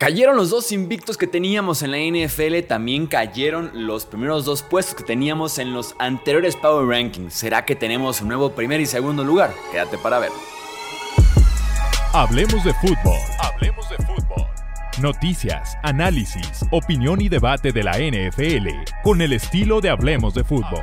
Cayeron los dos invictos que teníamos en la NFL, también cayeron los primeros dos puestos que teníamos en los anteriores Power Rankings. ¿Será que tenemos un nuevo primer y segundo lugar? Quédate para ver. Hablemos de fútbol. Hablemos de fútbol. Noticias, análisis, opinión y debate de la NFL con el estilo de Hablemos de fútbol.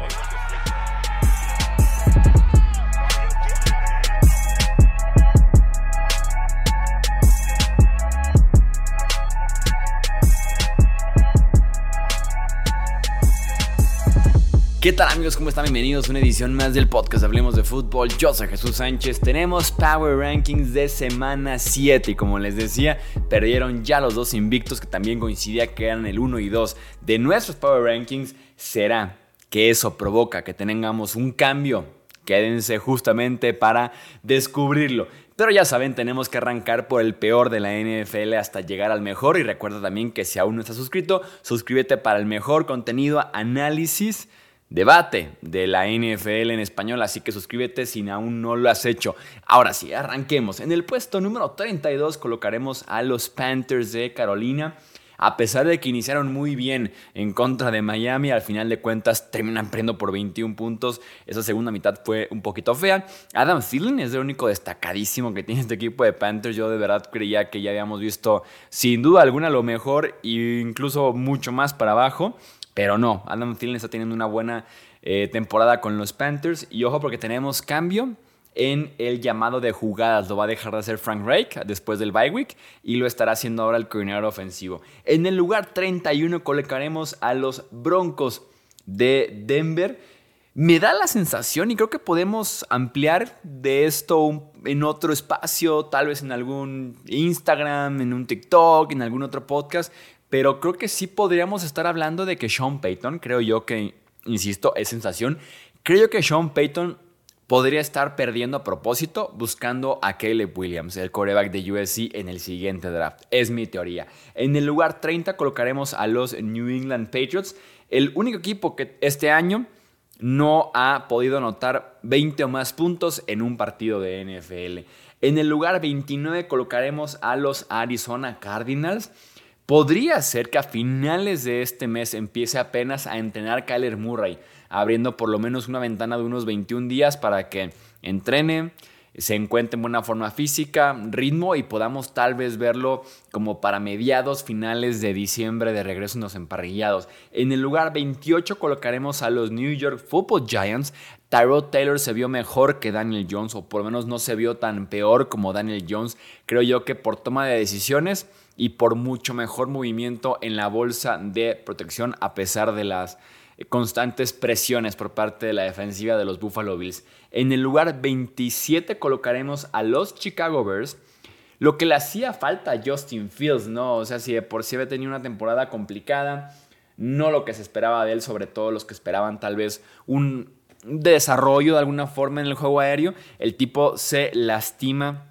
¿Qué tal amigos? ¿Cómo están? Bienvenidos a una edición más del podcast Hablemos de Fútbol. Yo soy Jesús Sánchez. Tenemos Power Rankings de semana 7 y como les decía, perdieron ya los dos invictos que también coincidía que eran el 1 y 2 de nuestros Power Rankings. ¿Será que eso provoca que tengamos un cambio? Quédense justamente para descubrirlo. Pero ya saben, tenemos que arrancar por el peor de la NFL hasta llegar al mejor. Y recuerda también que si aún no estás suscrito, suscríbete para el mejor contenido, análisis debate de la NFL en español, así que suscríbete si aún no lo has hecho. Ahora sí, arranquemos. En el puesto número 32 colocaremos a los Panthers de Carolina. A pesar de que iniciaron muy bien en contra de Miami, al final de cuentas terminan perdiendo por 21 puntos. Esa segunda mitad fue un poquito fea. Adam Thielen es el único destacadísimo que tiene este equipo de Panthers. Yo de verdad creía que ya habíamos visto sin duda alguna lo mejor e incluso mucho más para abajo. Pero no, Adam Thielen está teniendo una buena eh, temporada con los Panthers. Y ojo porque tenemos cambio en el llamado de jugadas. Lo va a dejar de hacer Frank Reich después del bye week y lo estará haciendo ahora el coordinador ofensivo. En el lugar 31 colocaremos a los Broncos de Denver. Me da la sensación y creo que podemos ampliar de esto en otro espacio, tal vez en algún Instagram, en un TikTok, en algún otro podcast, pero creo que sí podríamos estar hablando de que Sean Payton, creo yo que, insisto, es sensación. Creo que Sean Payton podría estar perdiendo a propósito buscando a Caleb Williams, el coreback de USC, en el siguiente draft. Es mi teoría. En el lugar 30 colocaremos a los New England Patriots, el único equipo que este año no ha podido anotar 20 o más puntos en un partido de NFL. En el lugar 29 colocaremos a los Arizona Cardinals. Podría ser que a finales de este mes empiece apenas a entrenar Kyler Murray, abriendo por lo menos una ventana de unos 21 días para que entrene, se encuentre en buena forma física, ritmo y podamos tal vez verlo como para mediados finales de diciembre de regreso en los emparrillados. En el lugar 28 colocaremos a los New York Football Giants. Tyrod Taylor se vio mejor que Daniel Jones o por lo menos no se vio tan peor como Daniel Jones. Creo yo que por toma de decisiones y por mucho mejor movimiento en la bolsa de protección a pesar de las constantes presiones por parte de la defensiva de los Buffalo Bills. En el lugar 27 colocaremos a los Chicago Bears. Lo que le hacía falta a Justin Fields, ¿no? O sea, si de por sí había tenido una temporada complicada, no lo que se esperaba de él, sobre todo los que esperaban tal vez un desarrollo de alguna forma en el juego aéreo, el tipo se lastima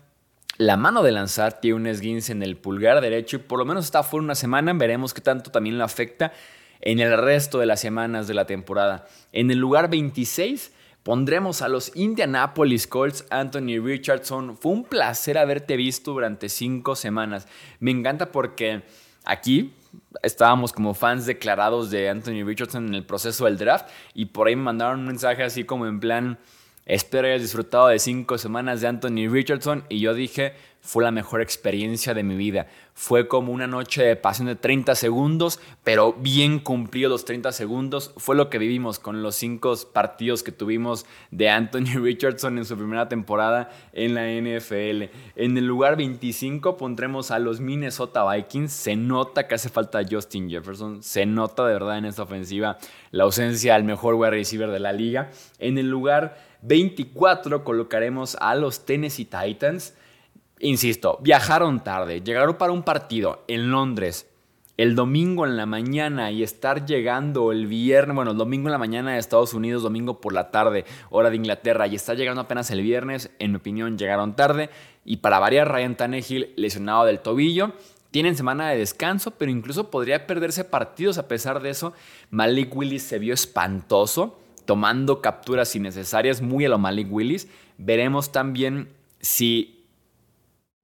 la mano de lanzar tiene un esguince en el pulgar derecho y por lo menos está fuera una semana. Veremos qué tanto también lo afecta en el resto de las semanas de la temporada. En el lugar 26 pondremos a los Indianapolis Colts, Anthony Richardson. Fue un placer haberte visto durante cinco semanas. Me encanta porque aquí estábamos como fans declarados de Anthony Richardson en el proceso del draft y por ahí me mandaron un mensaje así como en plan Espero hayas disfrutado de cinco semanas de Anthony Richardson y yo dije, fue la mejor experiencia de mi vida. Fue como una noche de pasión de 30 segundos, pero bien cumplido los 30 segundos. Fue lo que vivimos con los cinco partidos que tuvimos de Anthony Richardson en su primera temporada en la NFL. En el lugar 25 pondremos a los Minnesota Vikings. Se nota que hace falta Justin Jefferson. Se nota de verdad en esta ofensiva la ausencia del mejor wide receiver de la liga. En el lugar 24 colocaremos a los Tennessee Titans. Insisto, viajaron tarde, llegaron para un partido en Londres el domingo en la mañana y estar llegando el viernes, bueno, el domingo en la mañana de Estados Unidos, domingo por la tarde, hora de Inglaterra, y estar llegando apenas el viernes, en mi opinión, llegaron tarde. Y para variar, Ryan Tannehill lesionado del tobillo. Tienen semana de descanso, pero incluso podría perderse partidos a pesar de eso. Malik Willis se vio espantoso tomando capturas innecesarias, muy a lo Malik Willis. Veremos también si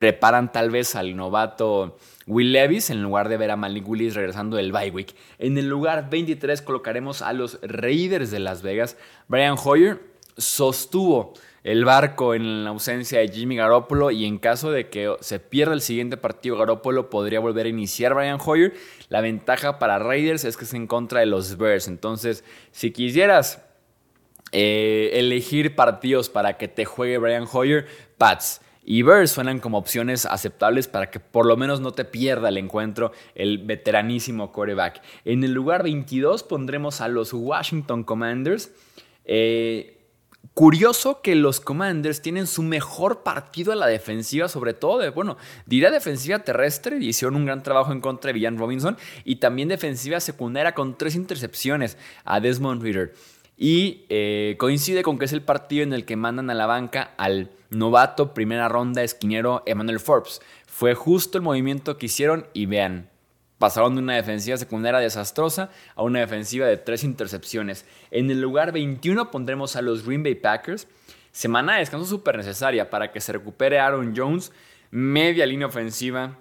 preparan tal vez al novato Will Levis en lugar de ver a Malik Willis regresando del bye week. En el lugar 23 colocaremos a los Raiders de Las Vegas. Brian Hoyer sostuvo el barco en la ausencia de Jimmy Garoppolo y en caso de que se pierda el siguiente partido Garoppolo podría volver a iniciar Brian Hoyer. La ventaja para Raiders es que es en contra de los Bears. Entonces, si quisieras eh, elegir partidos para que te juegue Brian Hoyer, Pats y Bears suenan como opciones aceptables para que por lo menos no te pierda el encuentro el veteranísimo quarterback. En el lugar 22 pondremos a los Washington Commanders. Eh, Curioso que los Commanders tienen su mejor partido a la defensiva, sobre todo de, bueno, dirá defensiva terrestre, hicieron un gran trabajo en contra de Villan Robinson, y también defensiva secundaria con tres intercepciones a Desmond Reader. Y eh, coincide con que es el partido en el que mandan a la banca al novato primera ronda esquinero Emmanuel Forbes. Fue justo el movimiento que hicieron y vean, Pasaron de una defensiva secundaria desastrosa a una defensiva de tres intercepciones. En el lugar 21 pondremos a los Green Bay Packers. Semana de descanso súper necesaria para que se recupere Aaron Jones. Media línea ofensiva.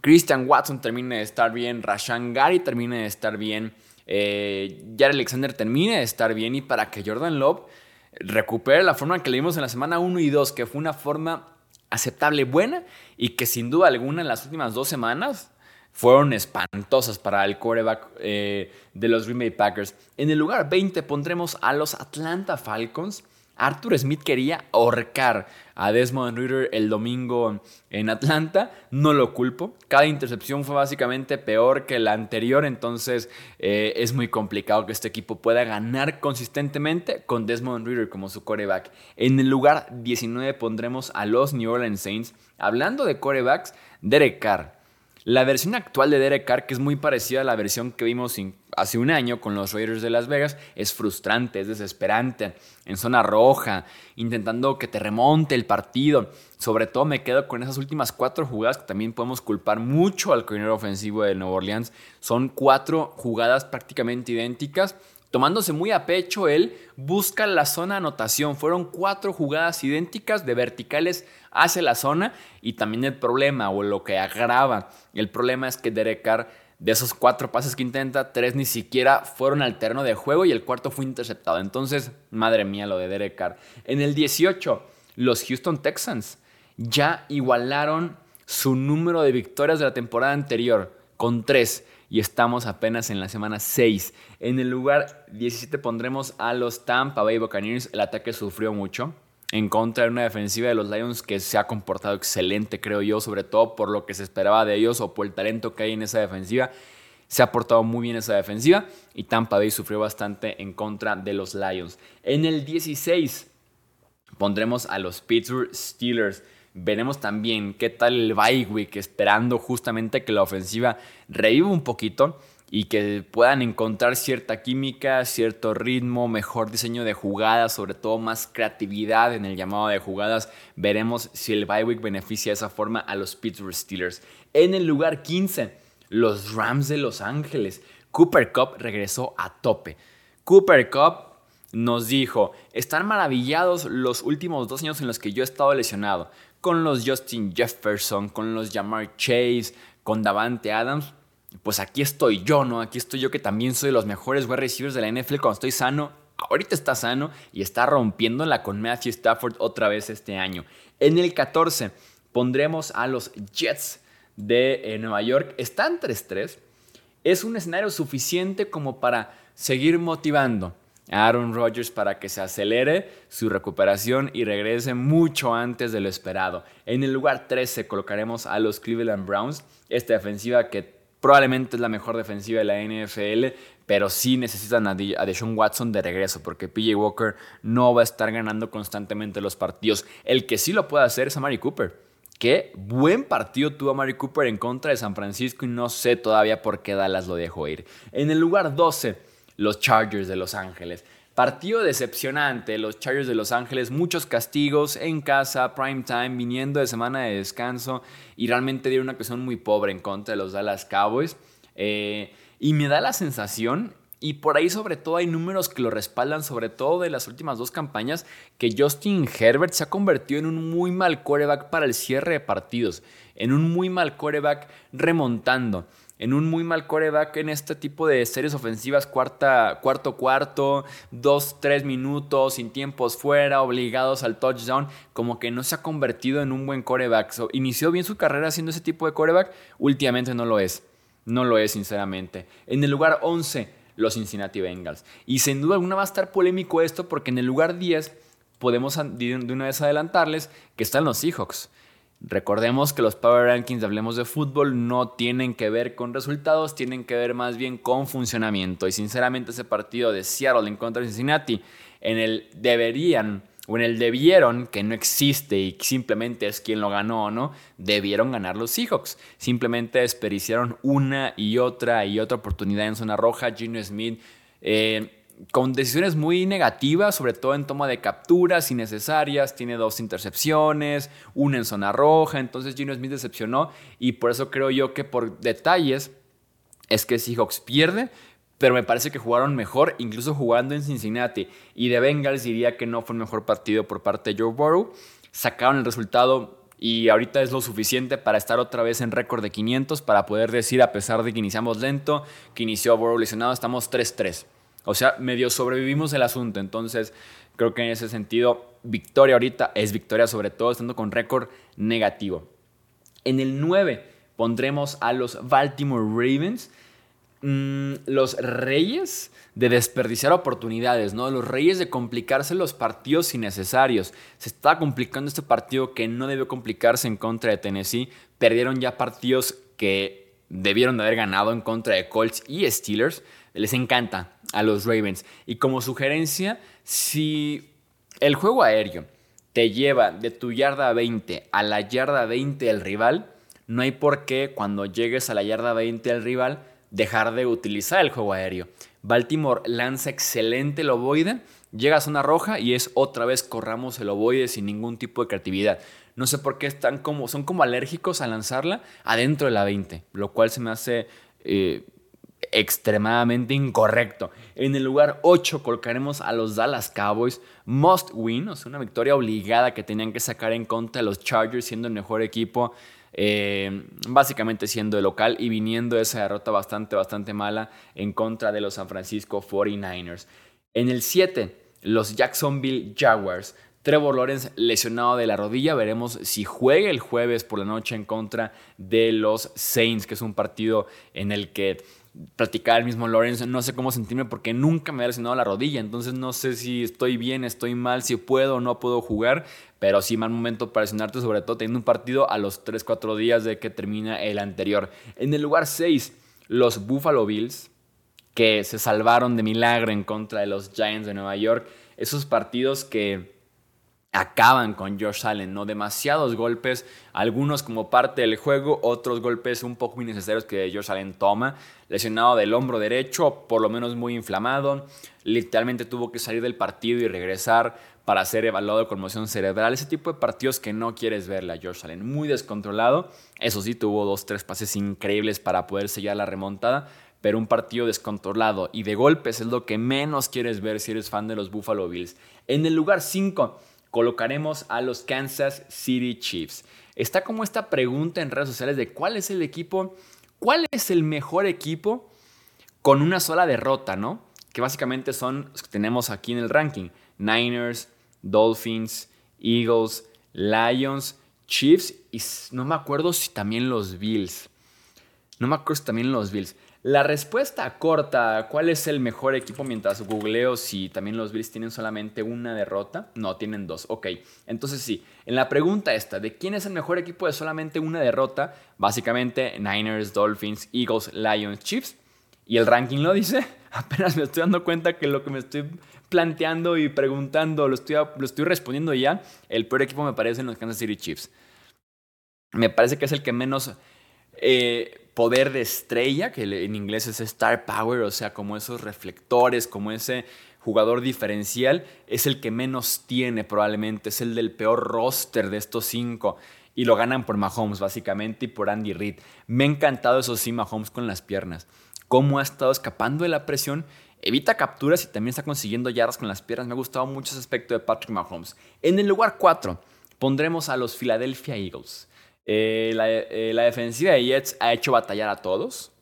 Christian Watson termine de estar bien. Rashan Gary termine de estar bien. Eh, Jared Alexander termine de estar bien. Y para que Jordan Love recupere la forma que le dimos en la semana 1 y 2, que fue una forma aceptable, buena y que sin duda alguna en las últimas dos semanas fueron espantosas para el quarterback eh, de los Green Bay Packers. En el lugar 20 pondremos a los Atlanta Falcons. Arthur Smith quería ahorcar a Desmond Ritter el domingo en Atlanta. No lo culpo. Cada intercepción fue básicamente peor que la anterior. Entonces eh, es muy complicado que este equipo pueda ganar consistentemente con Desmond Ritter como su coreback. En el lugar 19 pondremos a los New Orleans Saints. Hablando de corebacks, Derek Carr. La versión actual de Derek Carr, que es muy parecida a la versión que vimos hace un año con los Raiders de Las Vegas, es frustrante, es desesperante, en zona roja, intentando que te remonte el partido. Sobre todo me quedo con esas últimas cuatro jugadas que también podemos culpar mucho al coordinador ofensivo de Nueva Orleans. Son cuatro jugadas prácticamente idénticas Tomándose muy a pecho, él busca la zona anotación. Fueron cuatro jugadas idénticas de verticales hacia la zona y también el problema o lo que agrava. El problema es que Derek Carr, de esos cuatro pases que intenta, tres ni siquiera fueron al de juego y el cuarto fue interceptado. Entonces, madre mía, lo de Derek Carr. En el 18, los Houston Texans ya igualaron su número de victorias de la temporada anterior con tres y estamos apenas en la semana 6. En el lugar 17 pondremos a los Tampa Bay Buccaneers. El ataque sufrió mucho en contra de una defensiva de los Lions que se ha comportado excelente, creo yo, sobre todo por lo que se esperaba de ellos o por el talento que hay en esa defensiva. Se ha portado muy bien esa defensiva y Tampa Bay sufrió bastante en contra de los Lions. En el 16 pondremos a los Pittsburgh Steelers. Veremos también qué tal el bye week, esperando justamente que la ofensiva reviva un poquito y que puedan encontrar cierta química, cierto ritmo, mejor diseño de jugadas, sobre todo más creatividad en el llamado de jugadas. Veremos si el bye week beneficia de esa forma a los Pittsburgh Steelers. En el lugar 15, los Rams de Los Ángeles. Cooper Cup regresó a tope. Cooper Cup nos dijo, están maravillados los últimos dos años en los que yo he estado lesionado con los Justin Jefferson, con los Jamar Chase, con Davante Adams, pues aquí estoy yo, ¿no? Aquí estoy yo que también soy de los mejores wide receivers de la NFL cuando estoy sano. Ahorita está sano y está rompiéndola con Matthew Stafford otra vez este año. En el 14 pondremos a los Jets de eh, Nueva York. Están 3-3. Es un escenario suficiente como para seguir motivando Aaron Rodgers para que se acelere su recuperación y regrese mucho antes de lo esperado. En el lugar 13 colocaremos a los Cleveland Browns, esta defensiva que probablemente es la mejor defensiva de la NFL, pero sí necesitan a, Deshaun Watson de regreso porque PJ Walker no va a estar ganando constantemente los partidos. El que sí lo puede hacer es Amari Cooper. Qué buen partido tuvo Amari Cooper en contra de San Francisco y no sé todavía por qué Dallas lo dejó ir. En el lugar 12 los Chargers de Los Ángeles. Partido decepcionante, los Chargers de Los Ángeles, muchos castigos en casa, prime time, viniendo de semana de descanso y realmente dieron una actuación muy pobre en contra de los Dallas Cowboys. Eh, y me da la sensación, Y por ahí sobre todo hay números que lo respaldan, sobre todo de las últimas dos campañas, que Justin Herbert se ha convertido en un muy mal coreback para el cierre de partidos, en un muy mal coreback remontando en un muy mal coreback en este tipo de series ofensivas, cuarta, cuarto cuarto, dos, tres minutos, sin tiempos fuera, obligados al touchdown, como que no se ha convertido en un buen coreback. inició bien su carrera haciendo ese tipo de coreback, últimamente no lo es. No lo es, sinceramente. En el lugar 11, los Cincinnati Bengals. Y sin duda alguna va a estar polémico esto porque en el lugar 10 podemos de una vez adelantarles que están los Seahawks. Recordemos que los Power Rankings de Hablemos de Fútbol no tienen que ver con resultados, tienen que ver más bien con funcionamiento. Y sinceramente ese partido de Seattle en contra de Cincinnati, en el deberían o en el debieron, que no existe y simplemente es quien lo ganó o no, debieron ganar los Seahawks. Simplemente desperdiciaron una y otra y otra oportunidad en zona roja. Gino Smith eh, con decisiones muy negativas, sobre todo en toma de capturas innecesarias. Tiene dos intercepciones, una en zona roja. Entonces Gino Smith decepcionó y por eso creo yo que por detalles es que Seahawks pierde. Pero me parece que jugaron mejor, incluso jugando en Cincinnati. Y de Bengals diría que no fue el mejor partido por parte de Joe Burrow. Sacaron el resultado y ahorita es lo suficiente para estar otra vez en récord de 500 para poder decir, a pesar de que iniciamos lento, que inició Burrow lesionado, estamos 3-3. O sea, medio sobrevivimos el asunto. Entonces, creo que en ese sentido, victoria ahorita es victoria, sobre todo estando con récord negativo. En el 9 pondremos a los Baltimore Ravens. Mm, los reyes de desperdiciar oportunidades, ¿no? Los reyes de complicarse los partidos innecesarios. Se está complicando este partido que no debió complicarse en contra de Tennessee. Perdieron ya partidos que debieron de haber ganado en contra de Colts y Steelers. Les encanta a los Ravens. Y como sugerencia, si el juego aéreo te lleva de tu yarda 20 a la yarda 20 del rival, no hay por qué cuando llegues a la yarda 20 del rival dejar de utilizar el juego aéreo. Baltimore lanza excelente el ovoide, llega a zona roja y es otra vez corramos el ovoide sin ningún tipo de creatividad. No sé por qué están como, son como alérgicos a lanzarla adentro de la 20, lo cual se me hace eh, extremadamente incorrecto. En el lugar 8 colocaremos a los Dallas Cowboys. Must win, o sea, una victoria obligada que tenían que sacar en contra de los Chargers, siendo el mejor equipo, eh, básicamente siendo el local y viniendo esa derrota bastante, bastante mala en contra de los San Francisco 49ers. En el 7, los Jacksonville Jaguars. Trevor Lawrence lesionado de la rodilla. Veremos si juega el jueves por la noche en contra de los Saints, que es un partido en el que practicar el mismo Lawrence, no sé cómo sentirme porque nunca me ha lesionado la rodilla, entonces no sé si estoy bien, estoy mal, si puedo o no puedo jugar, pero sí mal momento para lesionarte, sobre todo teniendo un partido a los 3-4 días de que termina el anterior. En el lugar 6, los Buffalo Bills, que se salvaron de milagro en contra de los Giants de Nueva York, esos partidos que acaban con Josh Allen, ¿no? Demasiados golpes, algunos como parte del juego, otros golpes un poco innecesarios que Josh Allen toma. Lesionado del hombro derecho, por lo menos muy inflamado. Literalmente tuvo que salir del partido y regresar para ser evaluado de conmoción cerebral. Ese tipo de partidos que no quieres verle a Josh Allen. Muy descontrolado. Eso sí, tuvo dos, tres pases increíbles para poder sellar la remontada. Pero un partido descontrolado y de golpes es lo que menos quieres ver si eres fan de los Buffalo Bills. En el lugar 5 colocaremos a los Kansas City Chiefs. Está como esta pregunta en redes sociales de cuál es el equipo, cuál es el mejor equipo con una sola derrota, ¿no? Que básicamente son los que tenemos aquí en el ranking. Niners, Dolphins, Eagles, Lions, Chiefs y no me acuerdo si también los Bills. No me acuerdo si también los Bills. La respuesta corta, ¿cuál es el mejor equipo mientras googleo si también los Bills tienen solamente una derrota? No, tienen dos. Ok, entonces sí, en la pregunta esta de quién es el mejor equipo de solamente una derrota, básicamente Niners, Dolphins, Eagles, Lions, Chiefs. Y el ranking lo dice, apenas me estoy dando cuenta que lo que me estoy planteando y preguntando lo estoy, lo estoy respondiendo ya, el peor equipo me parece en los Kansas City Chiefs. Me parece que es el que menos... Eh, poder de estrella, que en inglés es star power, o sea, como esos reflectores, como ese jugador diferencial, es el que menos tiene probablemente, es el del peor roster de estos cinco. Y lo ganan por Mahomes, básicamente, y por Andy Reid. Me ha encantado eso sí, Mahomes con las piernas. Cómo ha estado escapando de la presión evita capturas y también está consiguiendo yardas con las piernas. Me ha gustado mucho ese aspecto de Patrick Mahomes. En el lugar 4 pondremos a los Philadelphia Eagles. Eh, eh, la, defensiva de Jets ha hecho batallar a todos.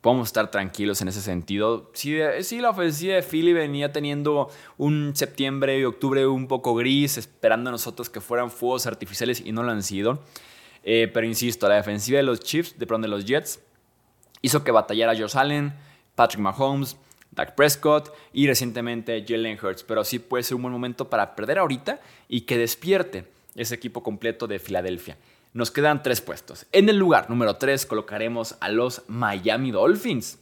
Podemos estar tranquilos en ese sentido. Sí, sí, la ofensiva de Philly venía teniendo un septiembre y octubre un poco gris, esperando a nosotros que fueran fuegos artificiales y no lo han sido. Eh, pero insisto, la defensiva de los Chiefs, de pronto de los Jets, hizo que batallara Josh Allen, Patrick Mahomes, Dak Prescott y recientemente Jalen Hurts. Pero sí puede ser un buen momento para perder ahorita y que despierte ese equipo completo de Filadelfia. Nos quedan tres puestos. En el lugar número 3 colocaremos a los Miami Dolphins.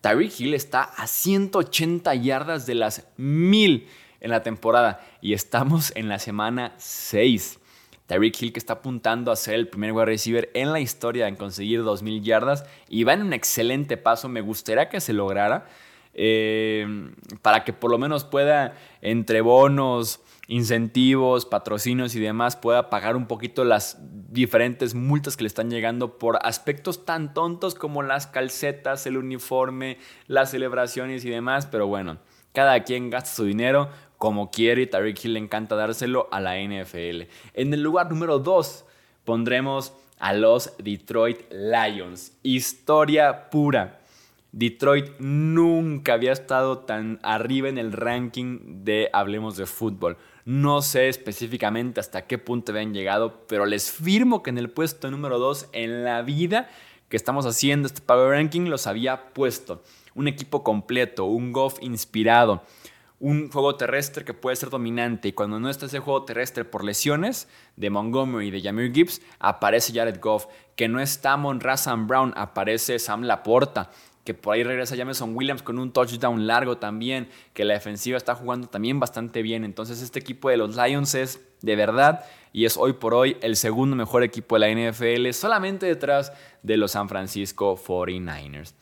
Tyreek Hill está a 180 yardas de las 1000 en la temporada y estamos en la semana 6. Tyreek Hill que está apuntando a ser el primer wide receiver en la historia en conseguir 2000 yardas y va en un excelente paso. Me gustaría que se lograra eh, para que por lo menos pueda entre bonos, incentivos, patrocinios y demás pueda pagar un poquito las diferentes multas que le están llegando por aspectos tan tontos como las calcetas, el uniforme, las celebraciones y demás, pero bueno, cada quien gasta su dinero como quiere y Tariq Hill le encanta dárselo a la NFL. En el lugar número 2 pondremos a los Detroit Lions. Historia pura. Detroit nunca había estado tan arriba en el ranking de Hablemos de Fútbol. No sé específicamente hasta qué punto habían llegado, pero les firmo que en el puesto número 2 en la vida que estamos haciendo este Power Ranking los había puesto. Un equipo completo, un golf inspirado, un juego terrestre que puede ser dominante y cuando no está ese juego terrestre por lesiones de Montgomery y de Jamir Gibbs, aparece Jared Goff, que no está Monra Brown, aparece Sam Laporta, que por ahí regresa Jameson Williams con un touchdown largo también, que la defensiva está jugando también bastante bien. Entonces este equipo de los Lions es de verdad y es hoy por hoy el segundo mejor equipo de la NFL, solamente detrás de los San Francisco 49ers.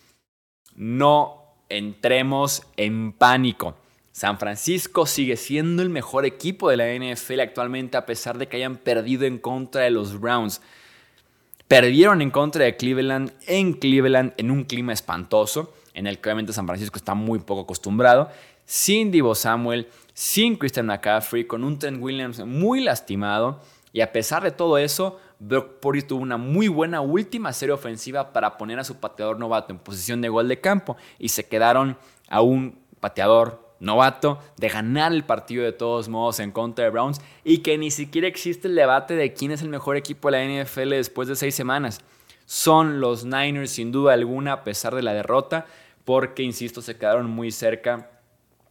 No entremos en pánico. San Francisco sigue siendo el mejor equipo de la NFL actualmente a pesar de que hayan perdido en contra de los Browns. Perdieron en contra de Cleveland en Cleveland en un clima espantoso, en el que obviamente San Francisco está muy poco acostumbrado, sin Divo Samuel, sin Christian McCaffrey, con un Trent Williams muy lastimado. Y a pesar de todo eso, Brock Purdy tuvo una muy buena última serie ofensiva para poner a su pateador novato en posición de gol de campo y se quedaron a un pateador novato de ganar el partido de todos modos en contra de Browns y que ni siquiera existe el debate de quién es el mejor equipo de la NFL después de seis semanas. Son los Niners sin duda alguna a pesar de la derrota porque, insisto, se quedaron muy cerca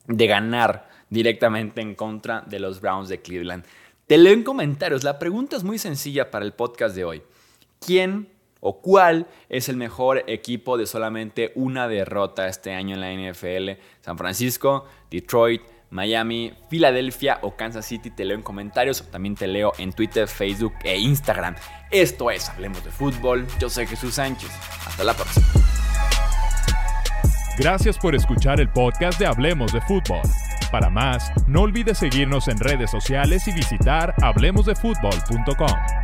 de ganar directamente en contra de los Browns de Cleveland. Te leo en comentarios, la pregunta es muy sencilla para el podcast de hoy. ¿Quién o cuál es el mejor equipo de solamente una derrota este año en la NFL. San Francisco, Detroit, Miami, Filadelfia o Kansas City. Te leo en comentarios, también te leo en Twitter, Facebook e Instagram. Esto es Hablemos de Fútbol. Yo soy Jesús Sánchez. Hasta la próxima. Gracias por escuchar el podcast de Hablemos de Fútbol. Para más, no olvides seguirnos en redes sociales y visitar hablemosdefutbol.com.